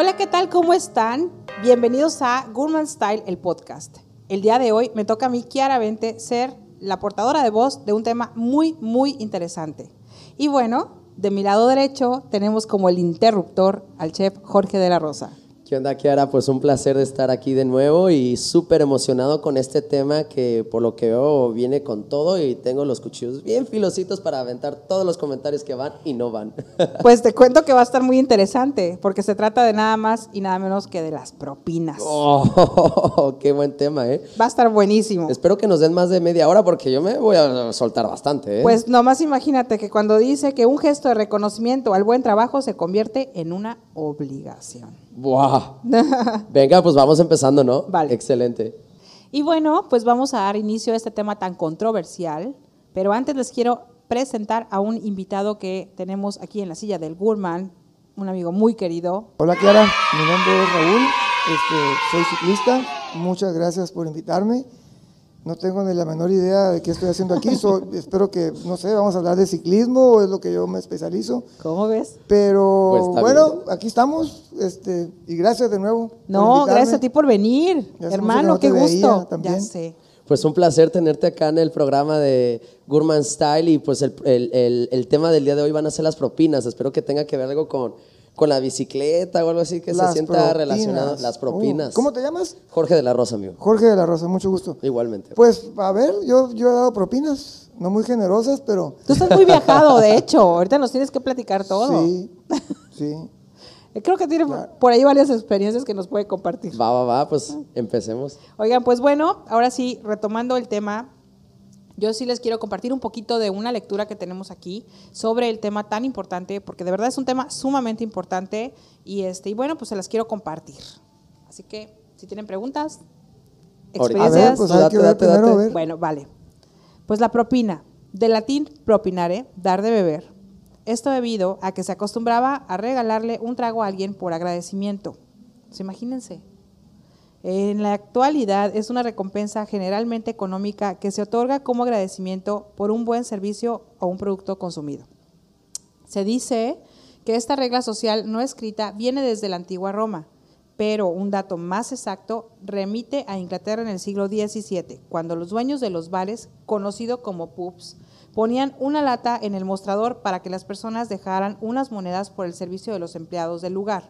Hola, ¿qué tal? ¿Cómo están? Bienvenidos a Gourmand Style, el podcast. El día de hoy me toca a mí, claramente, ser la portadora de voz de un tema muy, muy interesante. Y bueno, de mi lado derecho tenemos como el interruptor al chef Jorge de la Rosa. ¿Qué onda, Kiara? Pues un placer de estar aquí de nuevo y súper emocionado con este tema que por lo que veo viene con todo y tengo los cuchillos bien filositos para aventar todos los comentarios que van y no van. Pues te cuento que va a estar muy interesante porque se trata de nada más y nada menos que de las propinas. Oh, qué buen tema, ¿eh? Va a estar buenísimo. Espero que nos den más de media hora porque yo me voy a soltar bastante, ¿eh? Pues nomás imagínate que cuando dice que un gesto de reconocimiento al buen trabajo se convierte en una obligación. ¡Buah! Venga, pues vamos empezando, ¿no? Vale. Excelente. Y bueno, pues vamos a dar inicio a este tema tan controversial, pero antes les quiero presentar a un invitado que tenemos aquí en la silla del Gurman, un amigo muy querido. Hola Clara, mi nombre es Raúl, este, soy ciclista, muchas gracias por invitarme. No tengo ni la menor idea de qué estoy haciendo aquí. So, espero que, no sé, vamos a hablar de ciclismo, es lo que yo me especializo. ¿Cómo ves? Pero Pues bueno, bien. aquí estamos. Este, y gracias de nuevo. No, gracias a ti por venir, Ya hermano, no qué veía gusto. Ya sé. Pues un placer tenerte acá en el programa de Gourmand Style y pues el, el- el- el tema del día de hoy van a ser las propinas. Espero que tenga que ver algo con, con la bicicleta o algo así que Las se sienta propinas. relacionado. Las propinas. Uh, ¿Cómo te llamas? Jorge de la Rosa, amigo. Jorge de la Rosa, mucho gusto. Igualmente. Pues a ver, yo, yo he dado propinas, no muy generosas, pero Tú estás muy viajado, de hecho. Ahorita nos tienes que platicar todo. sí, sí. Eh, Creo que tiene por ahí varias experiencias que nos puede compartir. Va, va, va, pues empecemos. Oigan, pues bueno, ahora sí, retomando el tema, yo sí les quiero compartir un poquito de una lectura que tenemos aquí sobre el tema tan importante, porque de verdad es un tema sumamente importante y este y bueno, pues se las quiero compartir. Así que si tienen preguntas, Ahorita. A ver, experiencias, pues Date, hay que ver date, primero, date. a ver. bueno, vale. Pues la propina, del latín propinare, dar de beber. Esto debido a que se acostumbraba a regalarle un trago a alguien por agradecimiento. Pues imagínense. En la actualidad es una recompensa generalmente económica que se otorga como agradecimiento por un buen servicio o un producto consumido. Se dice que esta regla social no escrita viene desde la antigua Roma, pero un dato más exacto remite a Inglaterra en el siglo XVII, cuando los dueños de los bares, conocidos como pubs, ponían una lata en el mostrador para que las personas dejaran unas monedas por el servicio de los empleados del lugar.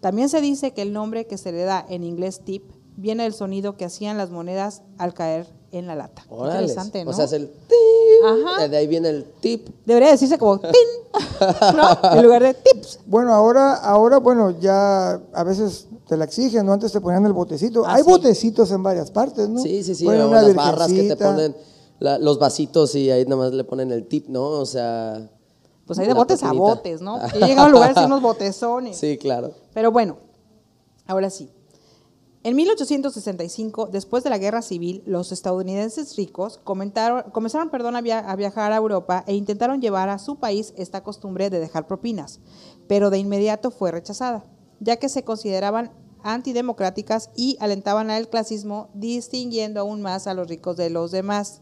También se dice que el nombre que se le da en inglés tip viene del sonido que hacían las monedas al caer en la lata. Interesante, ¿no? O sea, es el tip. Ajá. De ahí viene el tip. Debería decirse como tin, ¿no? En lugar de tips. Bueno, ahora, ahora, bueno, ya a veces te la exigen, ¿no? Antes te ponían el botecito. Ah, Hay sí. botecitos en varias partes, ¿no? Sí, sí, sí. Ponen o una las barras que te ponen, la- los vasitos y ahí nada más le ponen el tip, ¿no? O sea. Pues hay de la botes a botes, ¿no? Yo he llegado a un lugar sin unos botezones. Sí, claro. Pero bueno, ahora sí. En 1865, después de la guerra civil, los estadounidenses ricos comenzaron perdón, a, via- a viajar a Europa e intentaron llevar a su país esta costumbre de dejar propinas, pero de inmediato fue rechazada, ya que se consideraban antidemocráticas y alentaban al clasismo, distinguiendo aún más a los ricos de los demás.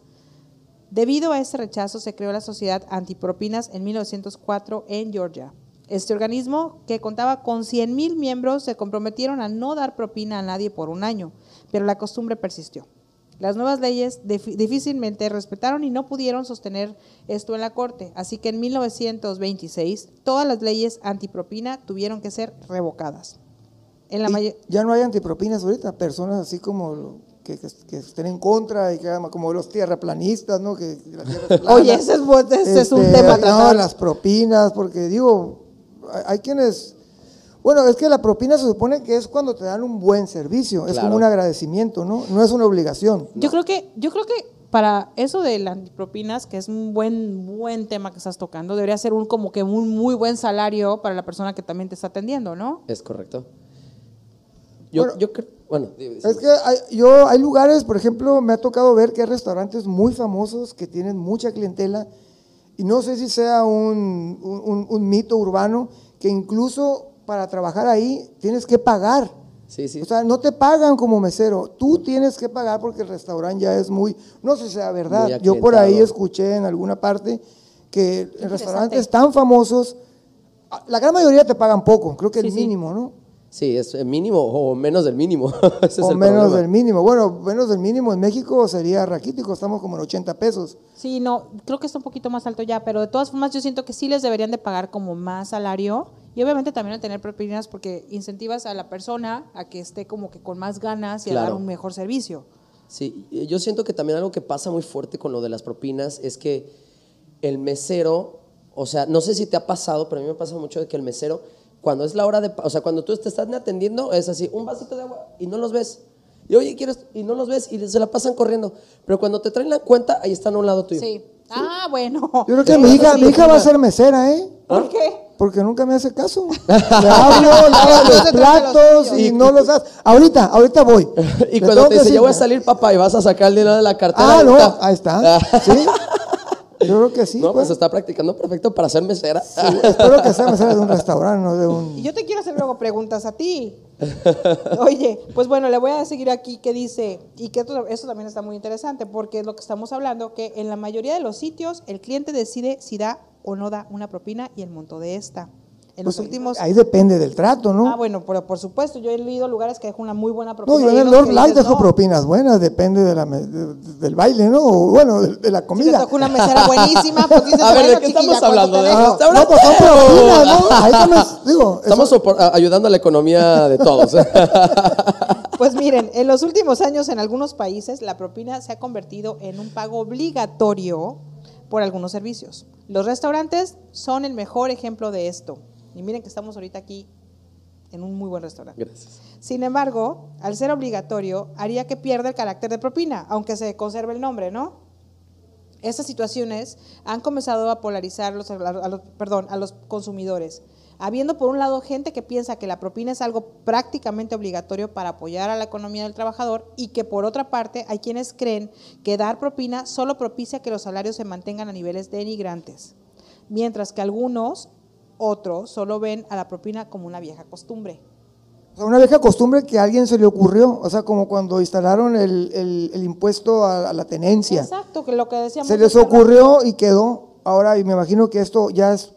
Debido a ese rechazo se creó la Sociedad Antipropinas en 1904 en Georgia. Este organismo, que contaba con 100.000 miembros, se comprometieron a no dar propina a nadie por un año, pero la costumbre persistió. Las nuevas leyes dif- difícilmente respetaron y no pudieron sostener esto en la Corte, así que en 1926 todas las leyes antipropina tuvieron que ser revocadas. En la ya no hay antipropinas ahorita, personas así como que, que- que estén en contra y que hagan como los tierraplanistas, ¿no? Que, tierra es plana. Oye, ese es, ese es un Este, tema a No, tratar. las propinas, porque digo, hay, hay quienes... Bueno, es que la propina se supone que es cuando te dan un buen servicio, es como un agradecimiento, ¿no? No es una obligación. Yo creo que, yo creo que para eso de las propinas, que es un buen, buen tema que estás tocando, debería ser un como que un muy buen salario para la persona que también te está atendiendo, ¿no? Es correcto. Yo, Bueno, yo creo. Bueno, Es que hay, yo, hay lugares, por ejemplo, me ha tocado ver que hay restaurantes muy famosos que tienen mucha clientela y no sé si sea un, un- un- un mito urbano que incluso para trabajar ahí tienes que pagar. Sí, sí. O sea, no te pagan como mesero, tú tienes que pagar porque el restaurante ya es muy, no sé si sea verdad, yo por ahí escuché en alguna parte que en restaurantes tan famosos, la gran mayoría te pagan poco, creo que Sí, el sí. mínimo, ¿no? Sí, es el mínimo o menos del mínimo. Ese es o el menos problema. del mínimo. Bueno, menos del mínimo en México sería raquítico, estamos como en 80 pesos. Sí, no, creo que está un poquito más alto ya, pero de todas formas yo siento que sí les deberían de pagar como más salario y obviamente también al tener propinas porque incentivas a la persona a que esté como que con más ganas y a dar un mejor servicio. Sí, yo siento que también algo que pasa muy fuerte con lo de las propinas es que el mesero, o sea, no sé si te ha pasado, pero a mí me pasa mucho de que el mesero, cuando es la hora de, o sea, cuando tú te estás atendiendo, es así, un vasito de agua y no los ves. Y oye, ¿quieres? Y no los ves y se la pasan corriendo. Pero cuando te traen la cuenta, ahí están a un lado tuyo. Sí. Ah, bueno. Yo creo que mi hija, mi hija va a ser mesera, ¿eh? ¿Por qué? Porque nunca me hace caso. Le hablo, lava los platos y no los hace. Ahorita, ahorita voy. Y cuando tengo te que dice, voy a salir, papá, y vas a sacar el dinero de la cartera. Ah, no, ahí está. Sí. Yo creo que sí. no, pues. pues está practicando perfecto para ser mesera. Sí, espero que sea mesera de un restaurante, no de Y un. yo te quiero hacer luego preguntas a ti. Oye, pues bueno, le voy a seguir aquí que dice, y que esto, esto también está muy interesante, porque es lo que estamos hablando, que en la mayoría de los sitios el cliente decide si da o no da una propina y el monto de esta. En los Pues, últimos... Ahí depende del trato, ¿no? Ah, bueno, pero por supuesto, yo he leído lugares que dejan una muy buena no, propina. yo en el Lord Light dejo no. propinas buenas, depende de la de- del baile, ¿no? O, bueno, de, de la Si te comida. una mesera buenísima, pues dices, A ver, ¿de bueno, qué estamos ¿cuánto hablando? ¿De? Ah, no, pues son propinas, ¿no? Ahí también, digo, Estamos eso- ayudando a la economía de todos. Pues miren, en los últimos años en algunos países la propina se ha convertido en un pago obligatorio por algunos servicios. Los restaurantes son el mejor ejemplo de esto. Y miren que estamos ahorita aquí en un muy buen restaurante. Gracias. Sin embargo, al ser obligatorio, haría que pierda el carácter de propina, aunque se conserve el nombre, ¿no? Estas situaciones han comenzado a polarizar los, a los- perdón, a los consumidores, habiendo por un lado gente que piensa que la propina es algo prácticamente obligatorio para apoyar a la economía del trabajador y que por otra parte hay quienes creen que dar propina solo propicia que los salarios se mantengan a niveles denigrantes, mientras que algunos otros solo ven a la propina como una vieja costumbre. O sea, una vieja costumbre que a alguien se le ocurrió, o sea, como cuando instalaron el, el- el impuesto a, a la tenencia. Exacto, que lo que decíamos. Se les ocurrió y quedó. Ahora, y me imagino que esto ya es,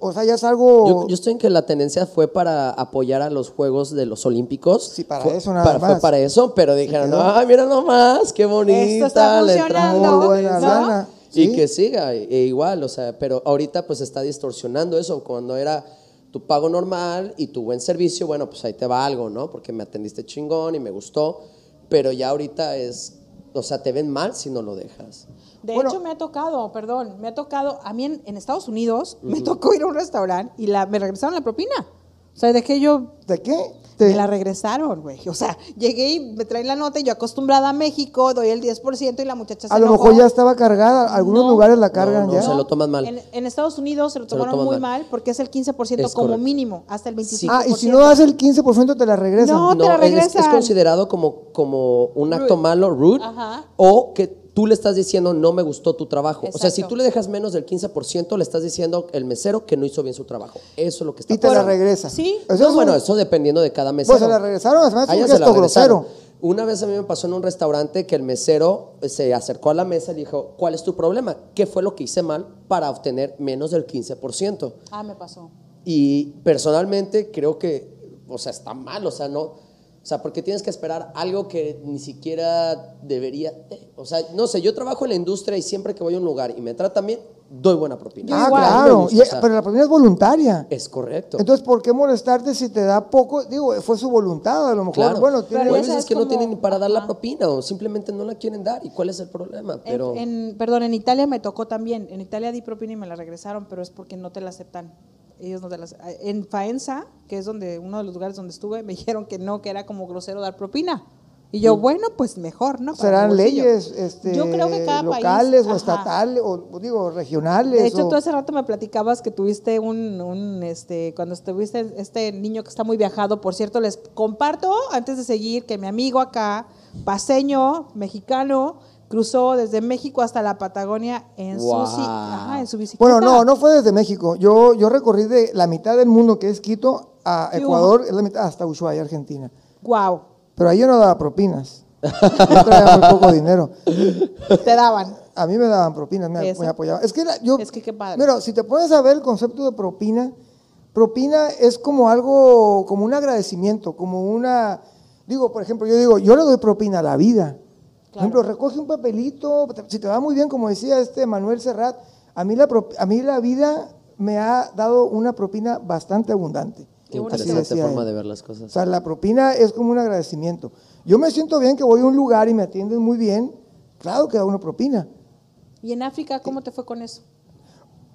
o sea, ya es algo... Yo, yo estoy en que la tendencia fue para apoyar a los Juegos de los Olímpicos. Sí, para Fue- eso nada para- más. Fue para eso, pero dijeron, ay, mira nomás, qué bonita Esto está funcionando. entrada". Muy buena ¿no? lana. Y Sí. que siga, e igual, o sea, pero ahorita pues está distorsionando eso. Cuando era tu pago normal y tu buen servicio, bueno, pues ahí te va algo, ¿no? Porque me atendiste chingón y me gustó, pero ya ahorita es, o sea, te ven mal si no lo dejas. De Bueno. hecho, me ha tocado, perdón, me ha tocado, a mí en, en Estados Unidos me tocó ir a un restaurante y la, me regresaron la propina. O sea, dejé yo, ¿De qué? me Te- la regresaron, güey. O sea, llegué y me traen la nota y yo acostumbrada a México, doy el 10% y la muchacha se a lo enojó. mejor ya estaba cargada. Algunos No. lugares la cargan No, no, ya. se lo toman mal. En, en Estados Unidos se lo Se lo tomaron toman muy mal. mal porque es el 15% Es como correcto. mínimo, hasta el 25%. Ah, y si no das el 15% te la regresan. No, te la es- es, regresan. considerado como, como un acto Rude. malo, rude, Ajá. o que tú le estás diciendo no me gustó tu trabajo. O sea, si tú le dejas menos del 15%, le estás diciendo el mesero que no hizo bien su trabajo. Eso es lo que está y te la pasando. regresan. Sí. Eso No, es bueno, un- eso dependiendo de cada mesero. Pues se la regresaron, además es un ella se la gesto regresaron. grosero. Una vez a mí me pasó en un restaurante que el mesero se acercó a la mesa y dijo, ¿cuál es tu problema? ¿Qué fue lo que hice mal para obtener menos del 15%? Ah, me pasó. Y personalmente creo que, o sea, está mal, o sea, no, o sea, porque tienes que esperar algo que ni siquiera debería, eh, o sea, no sé, yo trabajo en la industria y siempre que voy a un lugar y me tratan bien, doy buena propina. Ah, claro. gusta, Y- o sea, pero la propina es voluntaria. es correcto. Entonces, ¿por qué molestarte si te da poco? Digo, fue su voluntad, a lo mejor. Claro. Bueno, Pero tiene. Esa veces es que no tienen ni para dar la propina o simplemente no la quieren dar. ¿Y cuál es el problema? En- Pero En, perdón, en Italia me tocó también. En Italia di propina y me la regresaron, pero es porque no te la aceptan. Ellos no te la ace- En Faenza, que es donde uno de los lugares donde estuve, me dijeron que no, que era como grosero dar propina. Y yo, bueno, pues mejor, ¿no? Para ¿Serán leyes este, Yo creo que cada locales país, o estatales o, o digo regionales? De hecho, o- tú hace rato me platicabas que tuviste un, un, este, cuando estuviste este niño que está muy viajado, por cierto, les comparto antes de seguir que mi amigo acá, paseño, mexicano, cruzó desde México hasta la Patagonia en, Wow. su, ajá, en su bicicleta. Bueno, no, no fue desde México. Yo, yo recorrí de la mitad del mundo, que es Quito, a Sí, Ecuador, es la mitad, hasta Ushuaia, Argentina. Wow, Pero ahí yo no daba propinas. Yo traía muy poco dinero. te daban. A mí me daban propinas, me, me apoyaban. Es que, la- yo, Es que qué padre. Mira, si te pones a ver el concepto de propina, propina es como algo, como un agradecimiento, como una, digo, por ejemplo, yo digo, yo le doy propina a la vida. Por ejemplo, recoge un papelito, si te va muy bien, como decía este Manuel Serrat, a mí la, a mí la vida me ha dado una propina bastante abundante. Qué interesante forma de ver las cosas. O sea, la propina es como un agradecimiento. Yo me siento bien que voy a un lugar y me atienden muy bien, claro que da una propina. ¿Y en África cómo te fue con eso?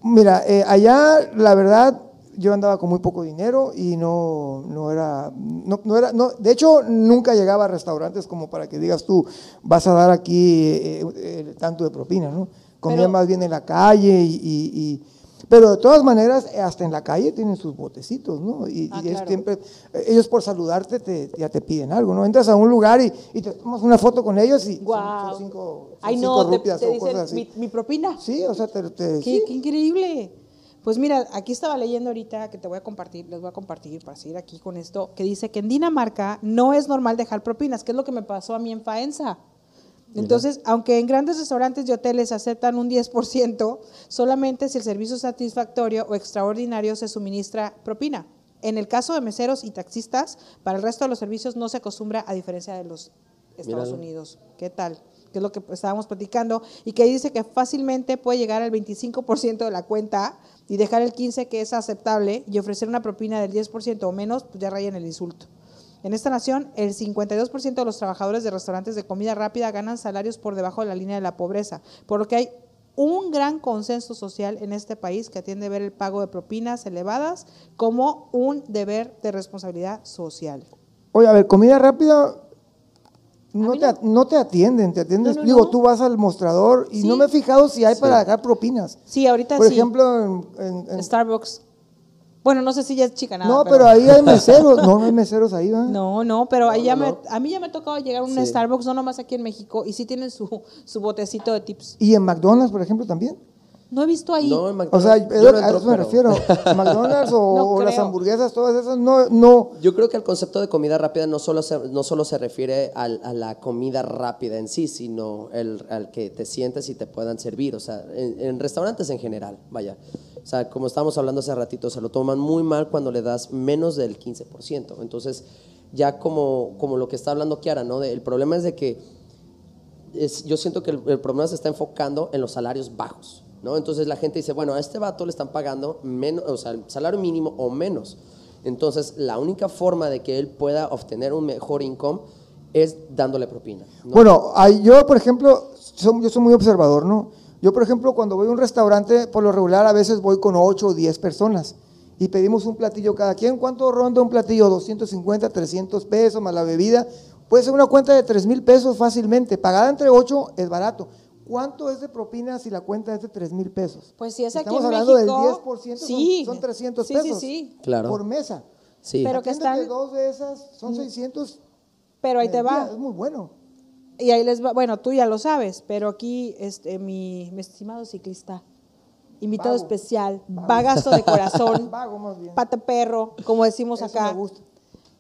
Mira, eh, allá la verdad yo andaba con muy poco dinero y no, no era, no, era, no, de hecho nunca llegaba a restaurantes como para que digas tú, vas a dar aquí eh, eh, tanto de propina, ¿no? Comía más bien en la calle y pero de todas maneras, hasta en la calle tienen sus botecitos, ¿no? Y, ah, siempre, ellos por saludarte te, ya te piden algo, ¿no? Entras a un lugar y, te tomas una foto con ellos y son, cinco, Ay, no, te, dicen Mi, propina. Sí, o sea, te... te ¿Qué, qué increíble. Pues mira, aquí estaba leyendo ahorita que te voy a compartir, les voy a compartir para seguir aquí con esto, que dice que en Dinamarca no es normal dejar propinas, que es lo que me pasó a mí en Faenza. Entonces, aunque en grandes restaurantes y hoteles aceptan un 10%, solamente si el servicio es satisfactorio o extraordinario se suministra propina. En el caso de meseros y taxistas, para el resto de los servicios no se acostumbra a diferencia de los Estados Unidos. ¿Qué tal? Que es lo que estábamos platicando y que dice que fácilmente puede llegar al 25% de la cuenta y dejar el 15% que es aceptable y ofrecer una propina del 10% o menos, pues ya rayan el insulto. En esta nación, el 52% de los trabajadores de restaurantes de comida rápida ganan salarios por debajo de la línea de la pobreza, por lo que hay un gran consenso social en este país que atiende a ver el pago de propinas elevadas como un deber de responsabilidad social. Oye, a ver, comida rápida no, te, no. te, atienden, te atiendes, digo, tú vas al mostrador y no me he fijado si hay para dejar propinas. Sí, ahorita Por sí. Por ejemplo, en, Starbucks. Bueno, no sé si ya es chica nada. No, pero, ahí hay meseros. No, no hay meseros ahí, ¿va? No, no, pero ahí ya me, a mí ya me ha tocado llegar a un Starbucks, no nomás aquí en México, y sí tienen su, su botecito de tips. ¿Y en McDonald's, por ejemplo, también? No he visto ahí. No, en McDonald's. O sea, a eso me refiero. McDonald's o, las hamburguesas, todas esas, no, no. Yo creo que el concepto de comida rápida no solo se, no solo se refiere a la comida rápida en sí, sino el, al que te sientes y te puedan servir. O sea, en restaurantes en general, vaya. O sea, como estábamos hablando hace ratito, se lo toman muy mal cuando le das menos del 15%. Entonces, ya como, como lo que está hablando Kiara, ¿no? el problema es de que es, yo siento que el, problema se está enfocando en los salarios bajos, ¿no? Entonces la gente dice, bueno, a este vato le están pagando menos, o sea, el salario mínimo o menos. Entonces, la única forma de que él pueda obtener un mejor income es dándole propina. Bueno, yo, por ejemplo, yo soy muy observador, ¿no? Yo, por ejemplo, cuando voy a un restaurante, por lo regular a veces voy con 8 o 10 personas y pedimos un platillo cada quien. ¿Cuánto ronda un platillo? 250, 300 pesos más la bebida. Puede ser una cuenta de 3 mil pesos fácilmente. Pagada entre 8 es barato. ¿Cuánto es de propina si la cuenta es de 3 mil pesos? Pues si es aquí Estamos hablando del 10%, sí. son, 300 pesos sí, claro. por mesa. Sí. Pero que están... dos de esas son 600. Pero ahí te va. Es muy bueno. Y ahí les va, bueno, tú ya lo sabes, pero aquí este, mi, estimado ciclista, invitado especial, bagazo de corazón, pata perro, como decimos acá.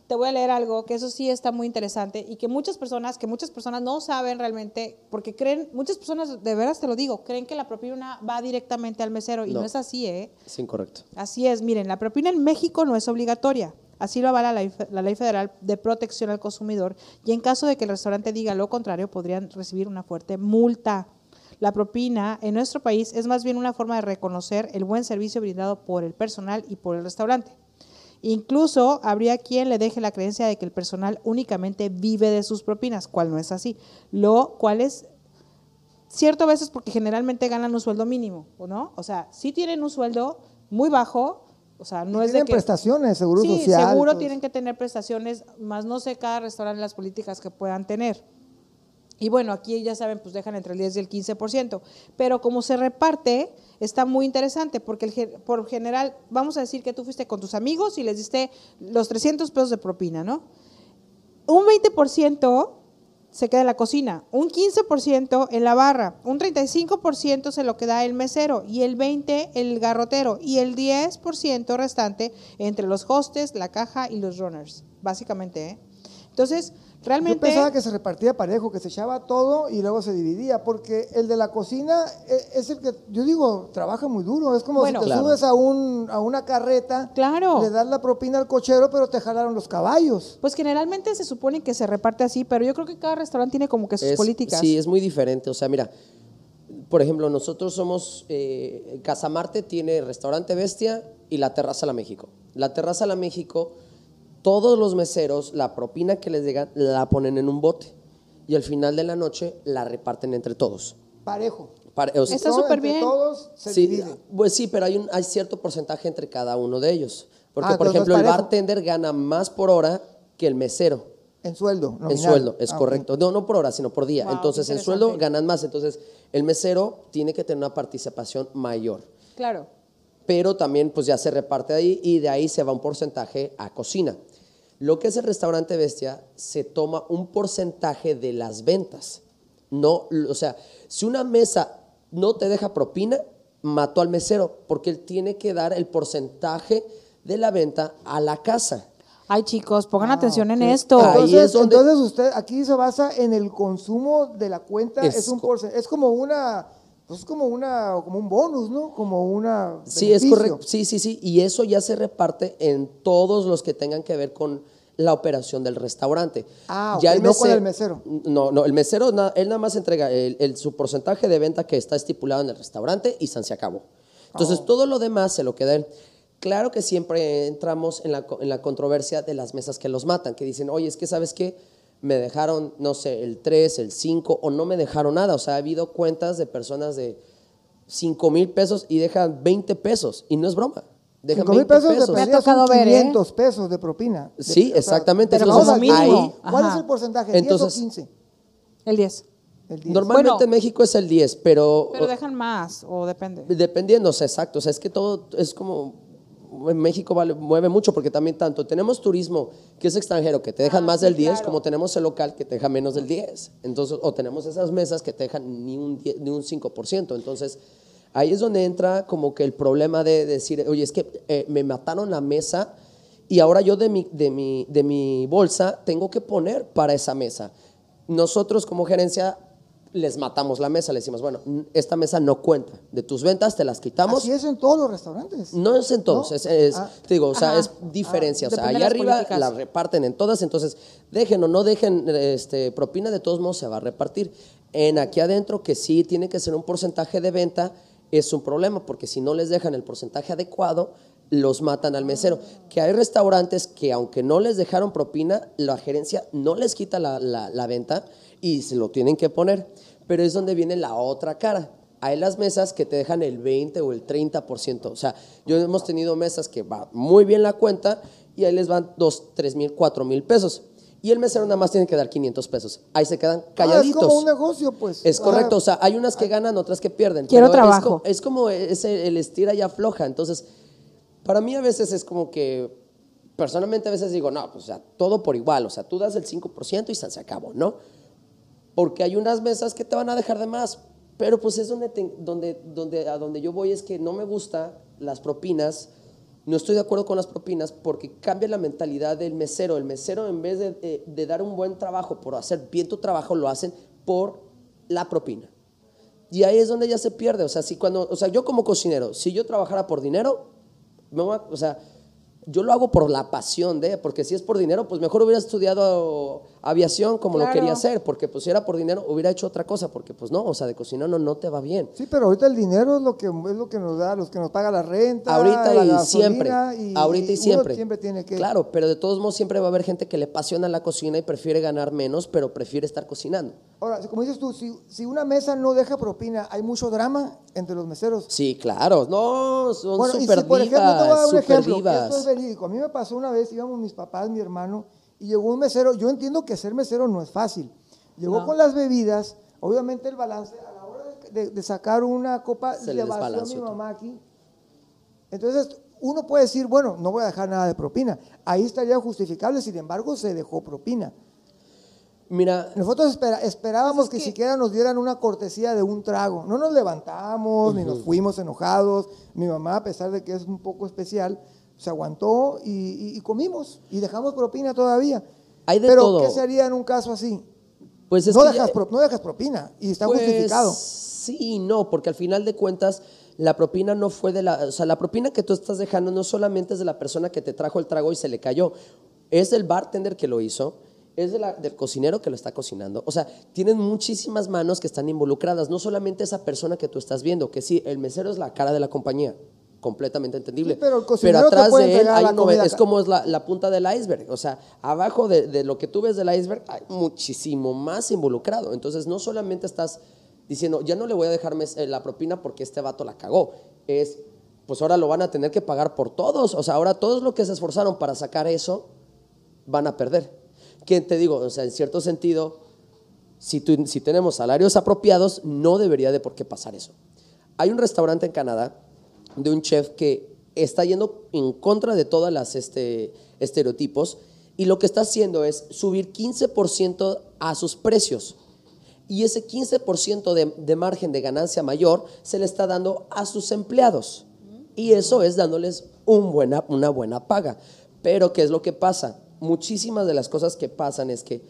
Te voy a leer algo que eso sí está muy interesante y que muchas personas, que muchas personas no saben realmente, porque creen, muchas personas, de veras te lo digo, creen que la propina va directamente al mesero y no, no es así, ¿eh? Es incorrecto. Así es, miren, la propina en México no es obligatoria. Así lo avala la ley, federal de protección al consumidor y en caso de que el restaurante diga lo contrario podrían recibir una fuerte multa. La propina en nuestro país es más bien una forma de reconocer el buen servicio brindado por el personal y por el restaurante. Incluso habría quien le deje la creencia de que el personal únicamente vive de sus propinas, cual no es así. Lo cual es cierto a veces porque generalmente ganan un sueldo mínimo, ¿no? O sea, sí tienen un sueldo muy bajo, o sea, no es de que, prestaciones, seguro sí, social. seguro tienen que tener prestaciones, más no sé cada restaurante las políticas que puedan tener. Y bueno, aquí ya saben, pues dejan entre el 10 y el 15%. Pero como se reparte, está muy interesante, porque por general, vamos a decir que tú fuiste con tus amigos y les diste los 300 pesos de propina, ¿no? Un 20% se queda en la cocina, un 15% en la barra, un 35% se lo queda el mesero y el 20% el garrotero y el 10% restante entre los hostes, la caja y los runners, básicamente. ¿eh? Entonces, Realmente- Yo pensaba que se repartía parejo, que se echaba todo y luego se dividía, porque el de la cocina eh, es el que, yo digo, trabaja muy duro. Es como Bueno. si te Claro. subes a, un, a una carreta, Claro. le das la propina al cochero, pero te jalaron los caballos. Pues generalmente se supone que se reparte así, pero yo creo que cada restaurante tiene como que sus Es- políticas. Sí, es muy diferente. O sea, mira, por ejemplo, nosotros somos, eh, Casa Marte tiene Restaurante Bestia y la Terraza La México. La Terraza La México, todos los meseros, la propina que les llegan, la ponen en un bote. Y al final de la noche la reparten entre todos. Parejo. O sea, Está súper bien. todos se sí, divide. pues sí, pero hay, un, hay cierto porcentaje entre cada uno de ellos. Porque, Ah, por ejemplo, el bartender gana más por hora que el mesero. En sueldo. En sueldo, es Ah, correcto. No, no por hora, sino por día. Wow, Entonces, en sueldo ganan más. Entonces, el mesero tiene que tener una participación mayor. Claro. Pero también, pues ya se reparte ahí y de ahí se va un porcentaje a cocina. Lo que es el restaurante Bestia, se toma un porcentaje de las ventas. No, o sea, si una mesa no te deja propina, mató al mesero, porque él tiene que dar el porcentaje de la venta a la casa. Ay, chicos, pongan atención en esto. Ahí Entonces, es donde- entonces usted aquí se basa en el consumo de la cuenta, es, Es un co- porce- es como una, pues es como una, como un bonus, ¿no? Como una Sí, es correcto. Sí, sí, sí. Y eso ya se reparte en todos los que tengan que ver con la operación del restaurante. Ah, ya ok, no con el mesero. No, no, el mesero, él nada más entrega el, el- su porcentaje de venta que está estipulado en el restaurante y se acabó. Entonces, Oh. todo lo demás se lo queda él. Claro que siempre entramos en la, en la controversia de las mesas que los matan, que dicen, oye, es que, ¿sabes qué? Me dejaron, no sé, el 3, el 5, o no me dejaron nada. O sea, ha habido cuentas de personas de 5 mil pesos y dejan 20 pesos. Y no es broma. Dejan Cinco mil 20 pesos, pesos. de Me ha perdida son tocado ver, ¿eh? 500 pesos de propina. De- Sí, o sea, exactamente. pero al mínimo. mínimo. ¿Cuál es el porcentaje? ¿10 Entonces- o 15? El 10. El 10. Normalmente Bueno. en México es el 10, pero, Pero dejan más, o depende. dependiendo, o sea, exacto. O sea, es que todo es como. En México vale, mueve mucho porque también tanto tenemos turismo que es extranjero que te dejan Ah, más del 10 claro. como tenemos el local que te deja menos del 10. Entonces, o tenemos esas mesas que te dejan ni un, 10 ni un 5%. Entonces, ahí es donde entra como que el problema de decir, oye, es que eh, me mataron la mesa y ahora yo de mi, de, mi, de mi bolsa tengo que poner para esa mesa. Nosotros como gerencia les matamos la mesa, le decimos, bueno, esta mesa no cuenta, de tus ventas te las quitamos. Así es en todos los restaurantes. No es en todos, ¿No? es, es- Ah. te digo, o sea, Ajá. es diferencia. o sea, allá arriba políticas. la reparten en todas, entonces dejen o no dejen este, propina, de todos modos se va a repartir. En aquí adentro, que sí tiene que ser un porcentaje de venta, es un problema, porque si no les dejan el porcentaje adecuado, los matan al mesero. Que hay restaurantes que aunque no les dejaron propina, la gerencia no les quita la, la- la venta y se lo tienen que poner. Pero es donde viene la otra cara. Hay las mesas que te dejan el 20 o el 30%. O sea, yo hemos tenido mesas que va muy bien la cuenta y ahí les van 2, 3 mil, 4 mil pesos. Y el mesero nada más tiene que dar 500 pesos. Ahí se quedan Ah, calladitos. es como un negocio, pues. Es Ah, correcto, o sea, hay unas que ganan, otras que pierden. Quiero pero es trabajo. Es, como ese, el estira y afloja. Entonces, para mí a veces es como que, personalmente a veces digo, no, pues o sea, todo por igual. O sea, tú das el 5% y se se acabó, ¿no? Porque hay unas mesas que te van a dejar de más. Pero pues es donde, donde, donde, a donde yo voy es que no me gusta las propinas. No estoy de acuerdo con las propinas porque cambia la mentalidad del mesero. El mesero en vez de, de- de dar un buen trabajo por hacer bien tu trabajo, lo hacen por la propina. Y ahí es donde ya se pierde. O sea, si cuando, o sea, yo como cocinero, si yo trabajara por dinero, me voy o sea, yo lo hago por la pasión de, porque si es por dinero, pues mejor hubiera estudiado aviación como lo quería hacer, porque pues si era por dinero hubiera hecho otra cosa, porque pues no, o sea, de cocinero no, no te va bien. Sí, pero ahorita el dinero es lo que es lo que nos da, los que nos paga la renta, Ahorita la y gasolina, siempre. y- ahorita y uno siempre. siempre tiene que Claro, pero de todos modos siempre va a haber gente que le apasiona la cocina y prefiere ganar menos, pero prefiere estar cocinando. Ahora, como dices tú, si, si una mesa no deja propina, hay mucho drama entre los meseros. Sí, claro. No, son Bueno, y super si por ejemplo, te voy a dar divas, un super ejemplo, que divas. esto es verídico. A mí me pasó una vez, íbamos mis papás, mi hermano, y llegó un mesero. Yo entiendo que ser mesero no es fácil. Llegó No. con las bebidas, obviamente el balance, a la hora de, sacar una copa, Se le vació a mi todo. mamá aquí. Entonces, uno puede decir, bueno, no voy a dejar nada de propina. Ahí estaría justificable, sin embargo, se dejó propina. Mira, Nosotros espera- esperábamos que, es que- siquiera nos dieran una cortesía de un trago. No nos levantamos, ni nos fuimos enojados. Mi mamá, a pesar de que es un poco especial, se aguantó y, y- y comimos y dejamos propina todavía. Hay de Pero, todo. ¿qué se haría en un caso así? Pues es no, dejas ya- pro- no dejas propina y está Pues, justificado. Sí y no, porque al final de cuentas la propina no fue de la, o sea, la propina que tú estás dejando no solamente es de la persona que te trajo el trago y se le cayó, es del bartender que lo hizo, es de la- del cocinero que lo está cocinando. O sea, tienen muchísimas manos que están involucradas, no solamente esa persona que tú estás viendo, que sí, el mesero es la cara de la compañía, completamente entendible. Sí, pero el te atrás puede de él hay comida es como es la, la punta del iceberg. O sea, abajo de, de lo que tú ves del iceberg hay muchísimo más involucrado. Entonces, no solamente estás diciendo, ya no le voy a dejar mes- eh, la propina porque este vato la cagó. Es, pues ahora lo van a tener que pagar por todos. O sea, ahora todos los que se esforzaron para sacar eso van a perder. Que te digo, o sea, en cierto sentido, si, si tenemos salarios apropiados, no debería de por qué pasar eso. Hay un restaurante en Canadá de un chef que está yendo en contra de todas las este, estereotipos y lo que está haciendo es subir 15% a sus precios. Y ese 15% de, de margen de ganancia mayor se le está dando a sus empleados. Y eso es dándoles un buena, una buena paga. Pero ¿qué es lo que pasa? Muchísimas de las cosas que pasan es que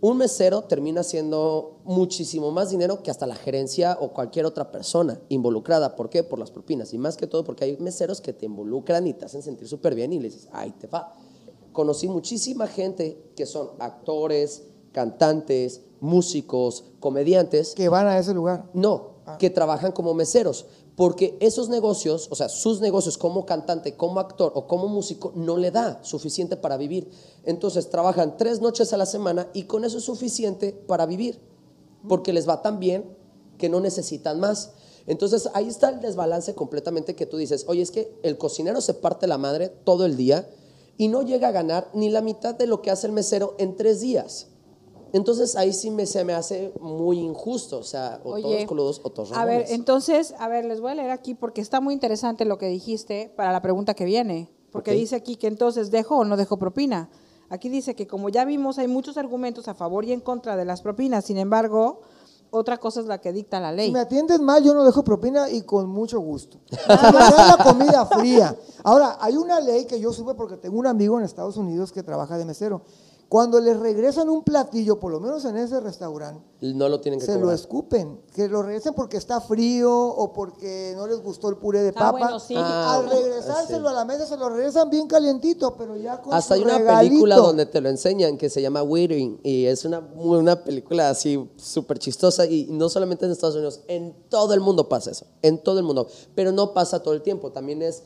un mesero termina siendo muchísimo más dinero que hasta la gerencia o cualquier otra persona involucrada. ¿Por qué? Por las propinas. Y más que todo porque hay meseros que te involucran y te hacen sentir súper bien y le dices, ay, te va. Conocí muchísima gente que son actores, cantantes, músicos, comediantes, Que van a ese lugar. no, que trabajan como meseros, porque esos negocios, o sea, sus negocios como cantante, como actor o como músico, no le da suficiente para vivir. Entonces trabajan tres noches a la semana y con eso es suficiente para vivir, porque les va tan bien que no necesitan más. Entonces ahí está el desbalance completamente que tú dices, oye, es que el cocinero se parte la madre todo el día y no llega a ganar ni la mitad de lo que hace el mesero en tres días. Entonces ahí sí me, se me hace muy injusto, o sea, o todos coludos o todos a ver, entonces, a ver, les voy a leer aquí porque está muy interesante lo que dijiste para la pregunta que viene. Porque dice aquí que entonces dejo o no dejo propina. Aquí dice que como ya vimos, hay muchos argumentos a favor y en contra de las propinas. Sin embargo, otra cosa es la que dicta la Si ley. me atienden mal, yo no dejo propina y con mucho gusto. Si me dan la comida fría. Ahora, hay una ley que yo supe porque tengo un amigo en Estados Unidos que trabaja de mesero. Cuando les regresan un platillo, por lo menos en ese restaurante, No lo tienen que se lo escupen. Que lo regresen porque está frío o porque no les gustó el puré de Ah, papa. bueno, sí. Ah, Al regresárselo sí. a la mesa se lo regresan bien calientito, pero ya con Hasta su hay una regalito. película donde te lo enseñan que se llama Waiting y es una, una película así súper chistosa y no solamente en Estados Unidos, en todo el mundo pasa eso, en todo el mundo, pero no pasa todo el tiempo, también es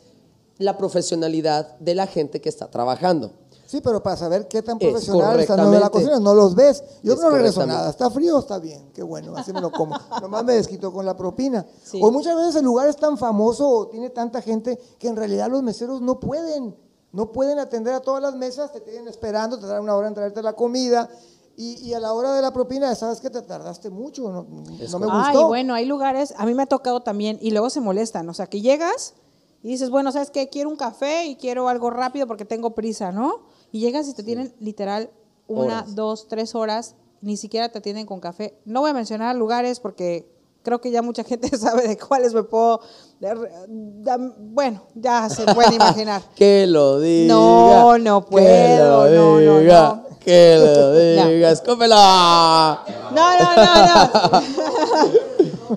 la profesionalidad de la gente que está trabajando. Sí, pero para saber qué tan Es profesional están los de la cocina, no los ves. Yo Es no regreso nada. ¿Está frío? Está bien. Qué bueno, así me lo como. Nomás me desquito con la propina. Sí. O muchas veces el lugar es tan famoso o tiene tanta gente que en realidad los meseros no pueden. No pueden atender a todas las mesas, te tienen esperando, te dan una hora en traerte la comida. Y, y a la hora de la propina, sabes que te tardaste mucho, no, no me Ay, gustó. bueno, hay lugares, a mí me ha tocado también, y luego se molestan, o sea, que llegas y dices, bueno, ¿sabes qué? Quiero un café y quiero algo rápido porque tengo prisa, ¿no? Y llegas y te tienen literal una, Horas. dos, tres horas, ni siquiera te atienden con café. No voy a mencionar lugares porque creo que ya mucha gente sabe de cuáles me puedo... bueno, ya se puede imaginar. Que lo diga. No, no que puedo, lo no, no, diga, no. Que lo Ya. diga. Escópela. No, no, no, no.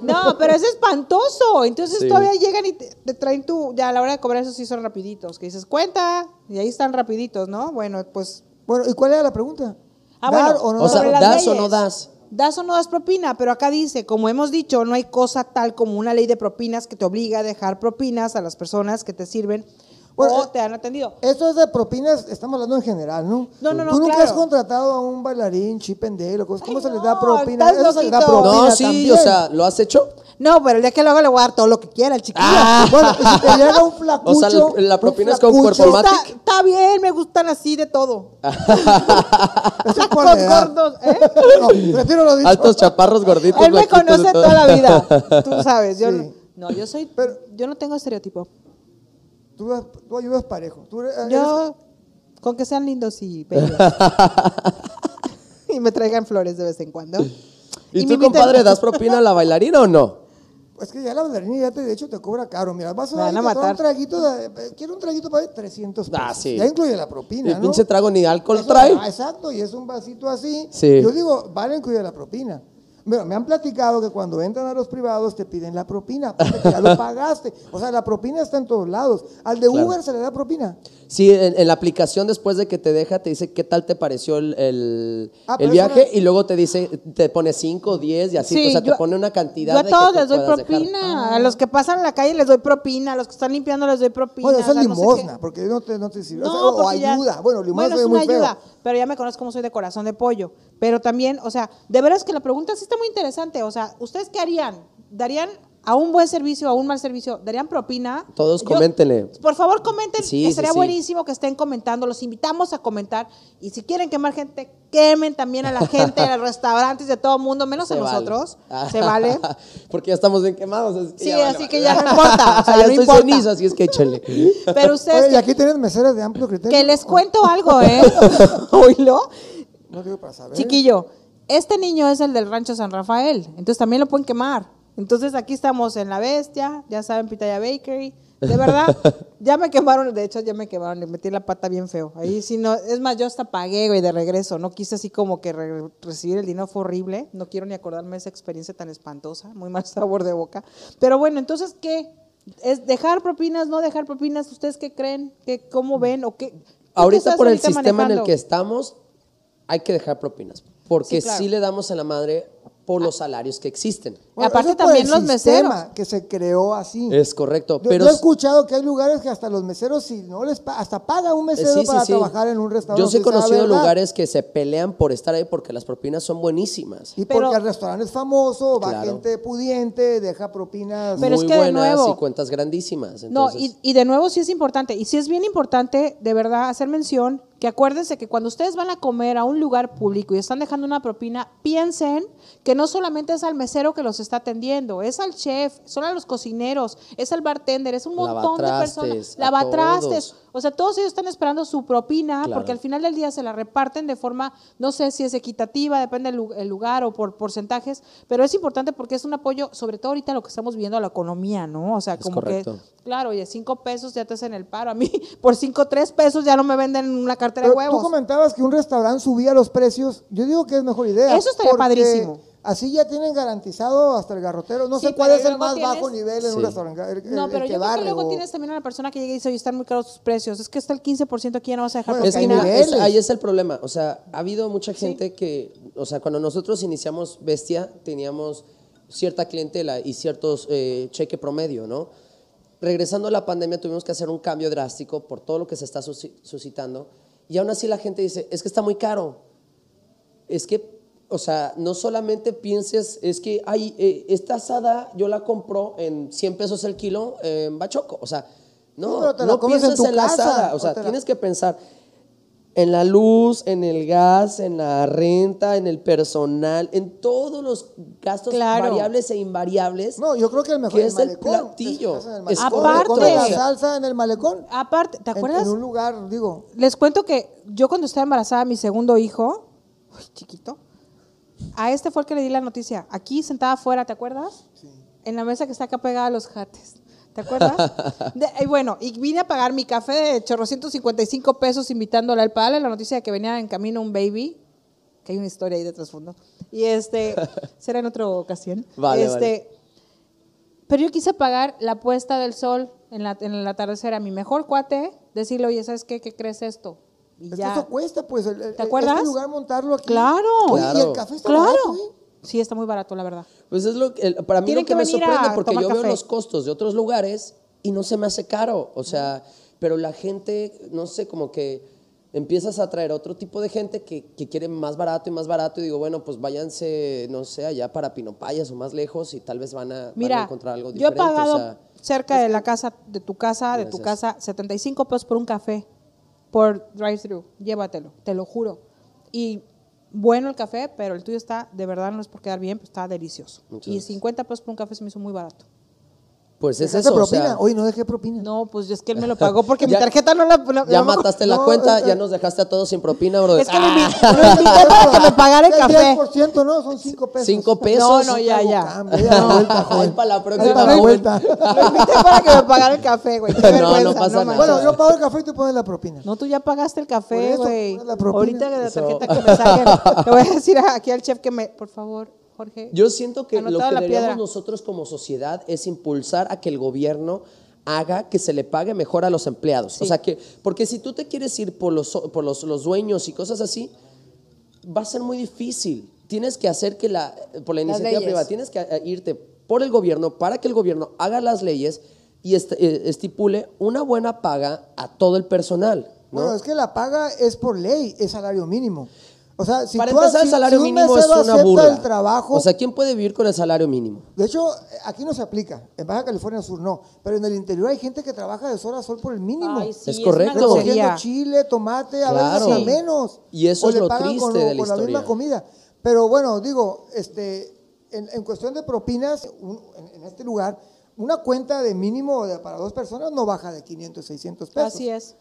No, pero es espantoso. Entonces Sí. todavía llegan y te, te traen tu. Ya a la hora de cobrar, esos sí son rapiditos. Que dices, cuenta. Y ahí están rapiditos, ¿no? Bueno, pues. Bueno, ¿y cuál era la pregunta? Ah, ¿Dar bueno, o no O sea, ¿das o no das? Das o no das propina, pero acá dice, como hemos dicho, no hay cosa tal como una ley de propinas que te obliga a dejar propinas a las personas que te sirven Bueno, o te han atendido. Esto es de propinas, estamos hablando en general, ¿no? No, no, no, Tú nunca claro. has contratado a un bailarín, chip and dale, ¿cómo Ay, se les da propina? estás Eso se les da loquito. propina No, sí, también. o sea, ¿lo has hecho? No, pero el día que lo haga le voy a dar todo lo que quiera el chiquillo. Bueno, y si te llega un flacucho. O sea, la- propina es con cuerpo está, está bien, me gustan así de todo. Edad. gordos, ¿eh? No, prefiero lo dicho. Altos chaparros gorditos. Él me conoce toda la vida. Tú sabes, yo Sí. no, no, yo soy, Pero- yo no tengo estereotipo. Tú, tú ayudas parejo. Tú eres- Yo, con que sean lindos y bellos. y me traigan flores de vez en cuando. ¿Y, me tú, compadre, das propina a la bailarina o no? Es que ya la bailarina ya te, de hecho te cobra caro. Mira, vas a, van a matar. un traguito, de- eh, quiero un traguito para 300 pesos. Ah, sí. Ya incluye la propina, El ¿no? pinche trago ni alcohol Eso- trae. ah, exacto, y es un vasito así. Sí. Yo digo, vale incluye la propina. Bueno, me han platicado que cuando entran a los privados te piden la propina, porque ya lo pagaste. O sea, la propina está en todos lados. Al de Claro. Uber se le da propina. Sí, en, en la aplicación después de que te deja te dice qué tal te pareció el, el, Ah, el viaje y luego te dice, te pone 5, 10 y así, o sea, te pone una cantidad Yo a de todos que les doy propina. A los que pasan en la calle les doy propina. A los que están limpiando les doy propina. Bueno, eso o es sea, no sé limosna, porque no te, no te sirve. O No, sea, o ya- ayuda. Bueno, limosna Bueno, es una muy feo. ayuda, pero ya me conozco cómo soy de corazón de pollo. Pero también, o sea, de veras que la pregunta sí está muy interesante. O sea, ¿ustedes qué harían? ¿Darían a un buen servicio, a un mal servicio? ¿Darían propina? Todos Yo- coméntenle. Por favor, comenten. Sí, Estaría sí, sí. buenísimo que estén comentando. Los invitamos a comentar. Y si quieren quemar gente, quemen también a la gente de los restaurantes de todo el mundo, menos a vale. nosotros. Se vale. Porque ya estamos bien quemados. que Sí, ya vale, así vale. que ya no importa. O sea, ya no estoy importa. cenizo, así es que échale. Pero ustedes, Oye, y aquí tienes meseras de amplio criterio. que les cuento algo, ¿eh? Oílo. No digo para saber. Chiquillo, este niño es el del rancho San Rafael, entonces también lo pueden quemar. Entonces aquí estamos en La Bestia, ya saben, Pitaya Bakery. De verdad, ya me quemaron, de hecho ya me quemaron, le metí la pata bien feo. Ahí sí no, es más, yo hasta pagué, güey, de regreso. No quise así como que re- recibir el dinero, fue horrible. No quiero ni acordarme de esa experiencia tan espantosa, muy mal sabor de boca. Pero bueno, entonces, ¿qué? ¿Es dejar propinas, no dejar propinas? ¿Ustedes qué creen? ¿Qué, ¿Cómo ven? ¿O qué? ¿Tú qué Ahorita por el sistema en el que estamos, hay que dejar propinas. Porque Sí, claro. sí le damos en la madre por los salarios que existen. Bueno, aparte es también el los meseros. que se creó así. Es correcto. Yo, pero yo he escuchado que hay lugares que hasta los meseros, si no les pa- hasta paga un mesero sí, sí, para sí. trabajar en un restaurante. Yo sí he conocido lugares que se pelean por estar ahí porque las propinas son buenísimas. Y Pero- porque el restaurante es famoso, va Claro. gente pudiente, deja propinas. Pero es muy de buenas nuevo- y cuentas grandísimas. No, y, y de nuevo sí es importante, y sí es bien importante de verdad hacer mención que acuérdense que cuando ustedes van a comer a un lugar público y están dejando una propina, piensen que no solamente es al mesero que los está atendiendo, es al chef, son a los cocineros, es al bartender, es un montón de personas, lavatrastes. O sea, todos ellos están esperando su propina Claro. porque al final del día se la reparten de forma, no sé si es equitativa, depende del lu- el lugar o por porcentajes, pero es importante porque es un apoyo, sobre todo ahorita lo que estamos viviendo a la economía, ¿no? O sea, Es como correcto. que Claro, oye, cinco pesos ya te hacen el paro. A mí, por cinco, tres pesos ya no me venden una cartera Pero de tú huevos. comentabas que un restaurante subía los precios. Yo digo que es mejor idea. Eso estaría porque padrísimo. Así ya tienen garantizado hasta el garrotero. No Sí, sé cuál es el más tienes- bajo nivel en un Sí. restaurante. el- el- No, el pero que yo creo que luego o- tienes también a la persona que llega y dice, oye, están muy caros sus precios. Es que está el 15% aquí, ya no vas a dejar Bueno, Es que es- ahí es el problema. O sea, ha habido mucha gente que, o sea, cuando nosotros iniciamos Bestia, teníamos cierta clientela y ciertos eh, cheque promedio, ¿no? Regresando a la pandemia tuvimos que hacer un cambio drástico por todo lo que se está suscitando. Y aún así la gente dice, es que está muy caro. Es que, o sea, no solamente pienses, es que, ay, eh, esta asada yo la compro en 100 pesos el kilo en Bachoco. O sea, no, te no en pienses tu en, la casa, asada. O o sea, la- tienes que pensar en la luz, en el gas, en la renta, en el personal, en todos los gastos Claro. variables e invariables. No, yo creo que el mejor que el es el malecón. platillo. El Es malecón, correcto. te comes la Aparte- salsa en el malecón. Aparte, ¿te acuerdas? En, un lugar, digo. Les cuento que yo cuando estaba embarazada de mi segundo hijo, uy, chiquito, a este fue el que le di la noticia. Aquí sentada afuera, ¿te acuerdas? En la mesa que está acá pegada a los jates. ¿Te acuerdas? De- y bueno, y vine a pagar mi café de y cinco pesos invitándole al padre la noticia de que venía en camino un baby, que hay una historia ahí de trasfondo. Y este, será en otra ocasión. Vale, este, vale. Pero yo quise pagar la puesta del sol en, la, en el atardecer a mi mejor cuate, decirle, oye, ¿sabes qué? ¿Qué crees esto? Y ya. eso cuesta, pues. el- el- ¿Te acuerdas? Este lugar montarlo aquí. Claro. Oye, y el Claro. café está Claro. barato, ¿eh? Sí, está muy barato, la verdad. Pues es lo que, para mí Tienen lo que, que me venir a sorprende porque yo veo los costos de otros lugares y no se me hace caro. O sea, pero la gente, no sé, como que empiezas a traer otro tipo de gente que, que quiere más barato y más barato y digo, bueno, pues váyanse, no sé, allá para Pinopayas o más lejos y tal vez van a, van a Mira, encontrar algo yo he diferente. o pagado sea, cerca de la casa, de tu casa, de tu casa, 75 pesos por un café, por drive-thru. Llévatelo, te lo juro. Y bueno el café, pero el tuyo está, de verdad, no es por quedar bien, pero está delicioso. Muchas y gracias. 50 pesos por un café se me hizo muy barato. Pues es eso, o propina. sea, Oye, no dejé propina. No, pues es que él me lo pagó porque mi Ya- tarjeta no la. no- ya no mataste la no, cuenta, es- ya nos dejaste a todos sin propina, bro. Es que lo Ah, invité, lo invité para que me pagara el El café. 10%, ¿no? Son 5 pesos. Cinco pesos. No, no, ya, ya. cambio, ya la vuelta, Ay, joven. para la Ahí próxima, para la vuelta. Lo invité para que me pagara el café, güey. No, no pasa nada. Bueno, yo pago el café y tú pones la propina. No, tú ya pagaste el café, güey. la. Ahorita que la tarjeta que me saquen. Le voy a decir aquí al chef que me. Por favor, Jorge. Yo siento que lo que deberíamos piedra. nosotros como sociedad es impulsar a que el gobierno haga que se le pague mejor a los empleados. O sea que, porque si tú te quieres ir por los, por los, los dueños y cosas así, va a ser muy difícil. Tienes que hacer que la, por la iniciativa privada, tienes que eh, irte por el gobierno para que el gobierno haga las leyes y eh, estipule una buena paga a todo el personal. ¿no? Bueno, es que la paga es por ley, es salario mínimo. O sea, si para tú empezar, si- el salario si mínimo es una burla. el trabajo, O sea, ¿quién puede vivir con el salario mínimo? de hecho, aquí no se aplica. En Baja California Sur no. Pero en el interior hay gente que trabaja de sol a sol por el mínimo. Ay, sí, Es correcto. grosería. Recogiendo chile, tomate, a Claro. veces a Sí. menos. Y eso O es le lo pagan triste con, lo- de la con la misma historia. comida. Pero bueno, digo, este, en, en cuestión de propinas, un- en, en este lugar, una cuenta de mínimo de- para dos personas no baja de 500, 600 pesos. Así es.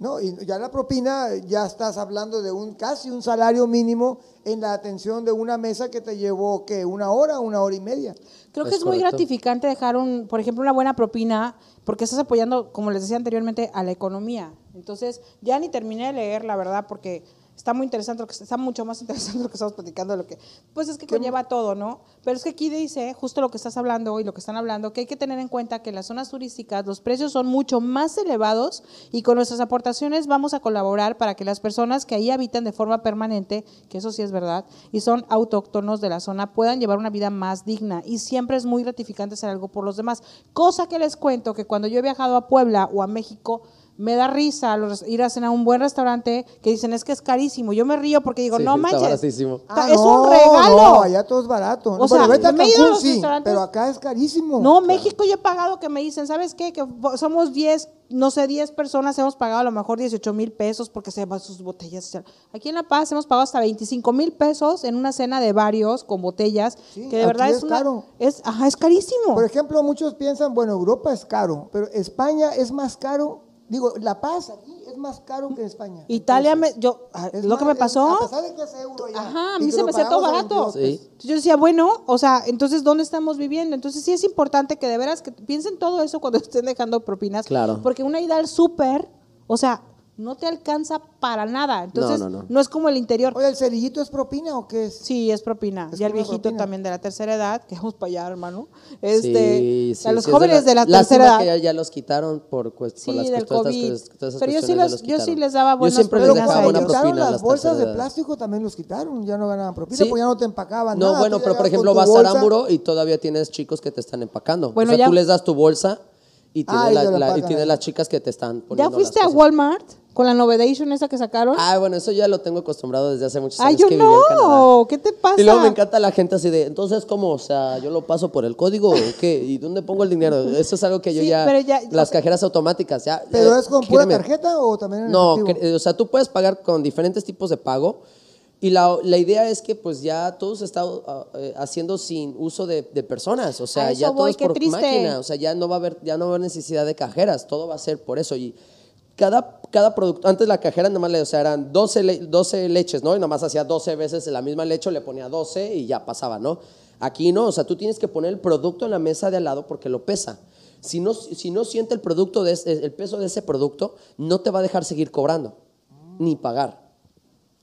¿No? Y ya la propina, ya estás hablando de un casi un salario mínimo en la atención de una mesa que te llevó, que ¿Una hora, una hora y media? Creo que Es muy gratificante dejar un, por ejemplo, una buena propina, porque estás apoyando, como les decía anteriormente, a la economía. Entonces, ya ni terminé de leer, la verdad, porque está muy interesante, lo que, está mucho más interesante lo que estamos platicando de lo que, pues es que conlleva todo, ¿no? Pero es que aquí dice justo lo que estás hablando y lo que están hablando, que hay que tener en cuenta que en las zonas turísticas los precios son mucho más elevados y con nuestras aportaciones vamos a colaborar para que las personas que ahí habitan de forma permanente, que eso sí es verdad, y son autóctonos de la zona, puedan llevar una vida más digna. Y siempre es muy gratificante hacer algo por los demás. Cosa que les cuento que cuando yo he viajado a Puebla o a México, me da risa los- ir a cenar a un buen restaurante que dicen es que es carísimo. Yo me río porque digo, Sí, no está manches. baratísimo. está- es no, un regalo. No, allá todo es barato. O sea, bueno, vete a Cancún, los sí, restaurantes- pero acá es carísimo. No, México yo he pagado que me dicen, ¿sabes qué? Que somos 10, no sé, 10 personas, hemos pagado a lo mejor 18 mil pesos porque se van sus botellas. Aquí en La Paz hemos pagado hasta 25 mil pesos en una cena de varios con botellas, Sí, que de verdad es, es una- caro. Es, ajá, es carísimo. Por ejemplo, muchos piensan, bueno, Europa es caro, pero España es más caro. Digo, La Paz aquí es más caro que España. Italia, me, yo, ah, es lo que me pasó. es- a pesar de que es euro ya, Ajá, a mí se me hacía todo barato. 22 Sí. yo decía, bueno, o sea, entonces, ¿dónde estamos viviendo? Entonces sí es importante que de veras que piensen todo eso cuando estén dejando propinas. Claro. Porque una ida al súper, o sea, no te alcanza para nada. Entonces, No, no, no. es como el interior. Oye, ¿el cerillito es propina o qué es? Sí, es propina. Es ya el viejito propina. también de la tercera edad, que vamos para allá, hermano. Este, Sí, sí, a los sí, es jóvenes de la, Lástima tercera edad. que ya, ya los quitaron por, por las del estas COVID. todas esas Pero yo sí ya los- los yo sí quitaron. les daba buenas Yo siempre les dejaba buena propina las las bolsas de plástico también los quitaron, ya no ganaban propina, Sí. porque ya no te empacaban No, nada. bueno, pero por ejemplo vas a bolsa. Aramburo y todavía tienes chicos que te están empacando. Bueno, o sea, ya- tú les das tu bolsa y Ah, la- la la- ahí. las chicas que te están ¿Ya poniendo fuiste las a. Walmart con la Novedation esa que sacaron? Ah, bueno, eso ya lo tengo acostumbrado desde hace muchos Ay, años yo que viví en Canadá. no. ¿Qué te pasa? Y luego me encanta la gente así de, entonces, ¿cómo? O sea, ¿yo lo paso por el código o qué? ¿Y dónde pongo el dinero? Eso es algo que yo Sí, ya, pero ya- las cajeras automáticas, ya. ¿Pero eh, es con pura tarjeta o también en No, efectivo? cre- o sea, tú puedes pagar con diferentes tipos de pago y la, la idea es que pues ya todo se está uh, eh, haciendo sin uso de, de personas, o sea, ya todo voy, es qué por triste. máquina, o sea, ya no va a haber ya no va a haber necesidad de cajeras, todo va a ser por eso y cada, cada producto, antes la cajera nada más le, o sea, eran 12, le- 12 leches, ¿no? Y nada más hacía 12 veces la misma leche, le ponía 12 y ya pasaba, ¿no? Aquí no, o sea, tú tienes que poner el producto en la mesa de al lado porque lo pesa. Si no, si no siente el producto de el peso de ese producto, no te va a dejar seguir cobrando, ni pagar.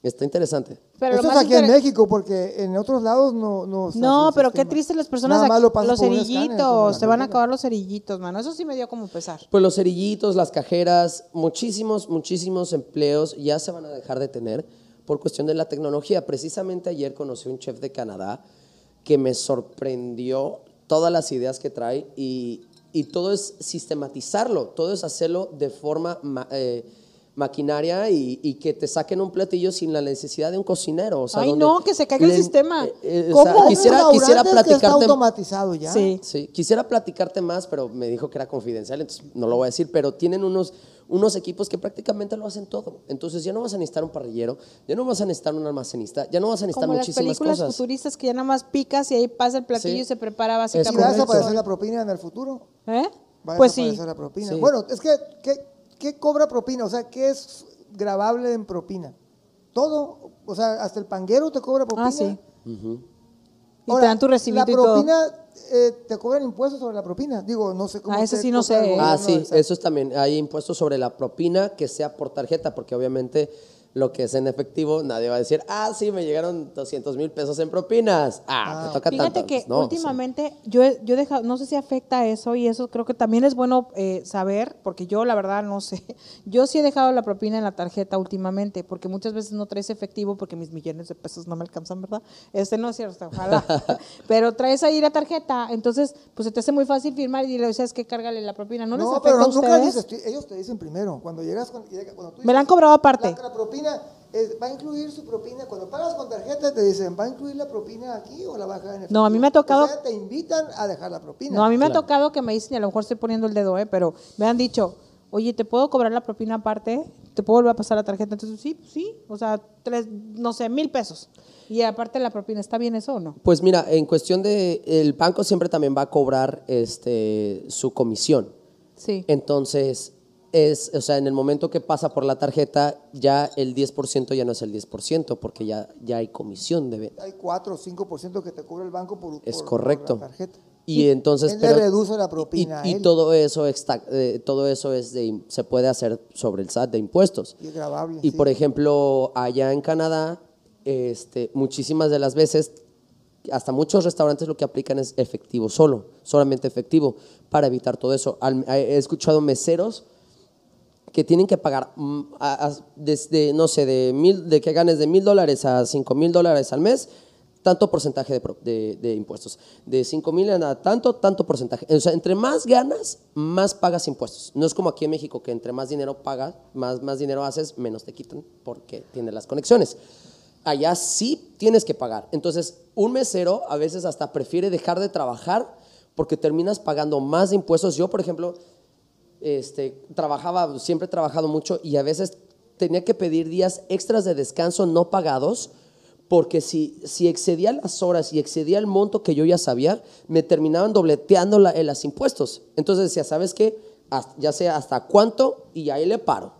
Está interesante. Pero lo Esto es más aquí en inter- México, porque en otros lados no... No, se No, pero qué triste las personas Nada más lo los cerillitos, te van a acabar los cerillitos, mano. Eso sí me dio como pesar. Pues los cerillitos, las cajeras, muchísimos, muchísimos empleos ya se van a dejar de tener por cuestión de la tecnología. Precisamente ayer conocí un chef de Canadá que me sorprendió todas las ideas que trae y, y todo es sistematizarlo, todo es hacerlo de forma ma- eh, maquinaria y, y que te saquen un platillo sin la necesidad de un cocinero. o sea, Ay, no, que se caiga el sistema. eh, eh, o ¿Cómo? sea, quisiera, quisiera que está platicarte automatizado ya. Sí. Sí, quisiera platicarte más, pero me dijo que era confidencial, entonces no lo voy a decir, pero tienen unos, unos equipos que prácticamente lo hacen todo. Entonces ya no vas a necesitar un parrillero, ya no vas a necesitar un almacenista, ya no vas a necesitar Como las muchísimas películas cosas. futuristas que ya nada más picas y ahí pasa el platillo Sí. y se prepara ¿Y básicamente. vas a todo. aparecer la propina en el futuro? ¿Eh? Va a Pues sí. desaparecer la propina. Sí. Bueno, es que, ¿qué, qué cobra propina? O sea, ¿qué es grabable en propina? Todo, o sea, hasta el panguero te cobra propina. Ah, sí. Y te dan tu recibito La y todo. propina, eh, te cobran impuestos sobre la propina. Digo, no sé cómo. Ah, ese te sí no sé, Ah, sí, eso es también. Hay impuestos sobre la propina que sea por tarjeta, porque obviamente lo que es en efectivo, nadie va a decir, ah, sí, me llegaron 200 mil pesos en propinas. Ah, te toca Fíjate tanto. que no, últimamente yo he, yo he dejado, no sé si afecta eso y eso creo que también es bueno eh, saber, porque yo la verdad no sé. Yo sí he dejado la propina en la tarjeta últimamente, porque muchas veces no traes efectivo porque mis millones de pesos no me alcanzan, ¿verdad? Este no es cierto, ojalá. Pero traes ahí la tarjeta, entonces pues se te hace muy fácil firmar y le dices que cárgale la propina. ¿No, les No, afecta pero a no- nunca ustedes? dices, ellos te dicen primero. Cuando llegas cuando tú Me la han cobrado aparte. La, la propina es- va a incluir su propina. Cuando pagas con tarjeta, te dicen, ¿va a incluir la propina aquí o la va a dejar en efectivo? No, a mí me ha tocado- O sea, te invitan a dejar la propina. No, a mí me Claro. ha tocado que me dicen, y a lo mejor estoy poniendo el dedo, ¿eh? pero me han dicho, oye, ¿te puedo cobrar la propina aparte? ¿Te puedo volver a pasar la tarjeta? Entonces, sí, sí, o sea, tres, no sé, mil pesos. Y aparte la propina, ¿está bien eso o no? Pues mira, en cuestión de, el banco siempre también va a cobrar este, su comisión. Sí. Entonces, es, o sea, en el momento que pasa por la tarjeta, ya el 10% ya no es el 10%, porque ya, ya hay comisión de venta. Hay 4 o 5% que te cubre el banco por, Es por- por correcto. la tarjeta. Y entonces Él le reduce la propina y, y todo eso está, eh, todo eso es de, se puede hacer sobre el SAT de impuestos. Y es grabable. Y sí. por ejemplo, allá en Canadá, este, muchísimas de las veces, hasta muchos restaurantes lo que aplican es efectivo solo, solamente efectivo, para evitar todo eso. He escuchado meseros que tienen que pagar mm, a- a- desde, no sé, de, mil, de que ganes de mil dólares a cinco mil dólares al mes, tanto porcentaje de, de- de impuestos. De cinco mil a tanto, tanto porcentaje. O sea, entre más ganas, más pagas impuestos. No es como aquí en México, que entre más dinero pagas, más, más dinero haces, menos te quitan porque tienes las conexiones. Allá sí tienes que pagar. Entonces, un mesero a veces hasta prefiere dejar de trabajar porque terminas pagando más impuestos. Yo, por ejemplo, este, trabajaba, siempre he trabajado mucho y a veces tenía que pedir días extras de descanso no pagados porque si, si excedía las horas y excedía el monto que yo ya sabía, me terminaban dobleteando la, en los impuestos. Entonces decía, ¿sabes qué? Hasta- ya sé hasta cuánto y ahí le paro,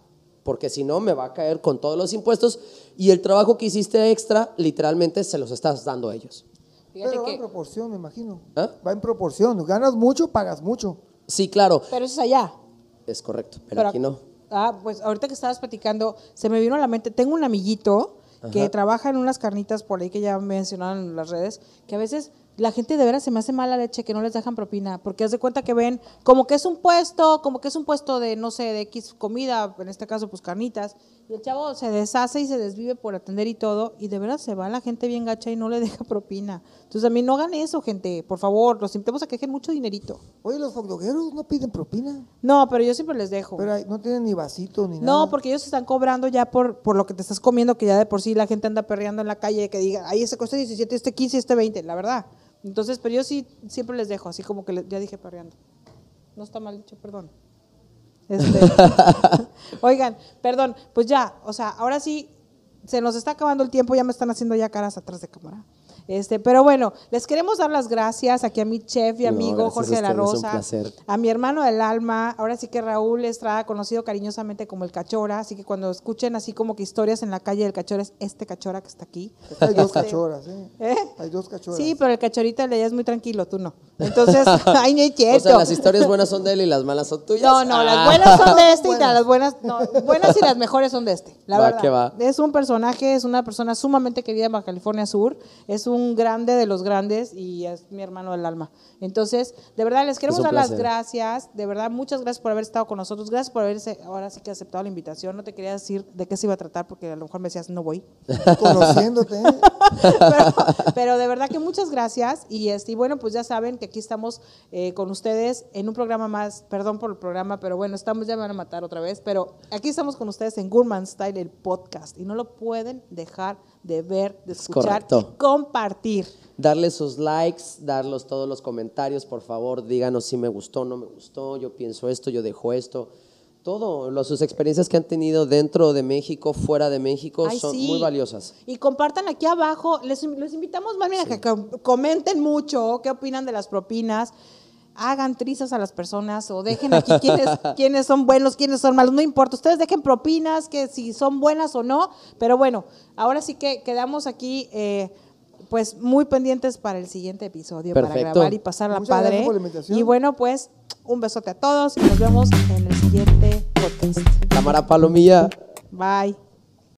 porque si no me va a caer con todos los impuestos y el trabajo que hiciste extra, literalmente se los estás dando a ellos. Fíjate Pero va en que, proporción, me imagino. ¿Ah? Va en proporción. Ganas mucho, pagas mucho. Sí, claro, pero eso es allá. Es correcto, pero, aquí no. Ah, pues ahorita que estabas platicando, se me vino a la mente, tengo un amiguito que trabaja en unas carnitas por ahí que ya mencionaron en las redes, que a veces la gente de veras se me hace mala leche que no les dejan propina, porque haz de cuenta que ven como que es un puesto, como que es un puesto de, no sé, de X comida, en este caso pues carnitas, y el chavo se deshace y se desvive por atender y todo, y de veras se va la gente bien gacha y no le deja propina. Entonces a mí no hagan eso, gente, por favor, los invitamos a que dejen mucho dinerito. Oye, los hotdogueros no piden propina. No, pero yo siempre les dejo. Pero no tienen ni vasito ni nada. No, porque ellos están cobrando ya por, por lo que te estás comiendo, que ya de por sí la gente anda perreando en la calle, que diga, ahí ese cuesta 17, este 15, este 20, la verdad. Entonces, pero yo sí siempre les dejo, así como que ya dije perreando. No está mal dicho, perdón. Este, oigan, perdón, pues ya, o sea, ahora sí, se nos está acabando el tiempo, ya me están haciendo ya caras atrás de cámara. Este, pero bueno, les queremos dar las gracias aquí a mi chef y No, amigo Jorge de la Rosa, placer. a mi hermano del alma, ahora sí que Raúl Estrada, conocido cariñosamente como el Cachora, así que cuando escuchen así como que historias en la calle del Cachora es este Cachora que está aquí. Hay dos Este, cachoras, ¿eh? ¿Eh? Hay dos cachoras. Sí, pero el cachorita de ella es muy tranquilo, tú no. Entonces, ay, no es O sea, las historias buenas son de él y las malas son tuyas. No, no, Ah. las buenas son de este y las buenas, no, buenas y las mejores son de este, la Va verdad. que va. Es un personaje, es una persona sumamente querida en Baja California Sur, es un grande de los grandes y es mi hermano del alma. Entonces, de verdad, les queremos un dar las gracias, de verdad, muchas gracias por haber estado con nosotros, gracias por haberse ahora sí que aceptado la invitación. No te quería decir de qué se iba a tratar porque a lo mejor me decías, no voy. Conociéndote, pero, pero de verdad que muchas gracias. Y este y bueno pues ya saben que aquí estamos eh, con ustedes en un programa más. Perdón por el programa pero bueno estamos ya me van a matar otra vez. Pero aquí estamos con ustedes en Gourmand Style el podcast. Y no lo pueden dejar de ver de escuchar correcto. y compartir Darle sus likes, darlos todos los comentarios, por favor, díganos si me gustó, no me gustó, yo pienso esto, yo dejo esto. todo, lo- sus experiencias que han tenido dentro de México, fuera de México, Ay, son sí. muy valiosas. Y compartan aquí abajo, les, les invitamos más bien a que com- comenten mucho qué opinan de las propinas, hagan trizas a las personas o dejen aquí quiénes, quiénes son buenos, quiénes son malos, no importa, ustedes dejen propinas, que si son buenas o no, pero bueno, ahora sí que quedamos aquí eh, pues muy pendientes para el siguiente episodio, para grabar y padre. por la invitación. Y bueno, pues un besote a todos y nos vemos en el siguiente podcast. Cámara Palomilla. Bye.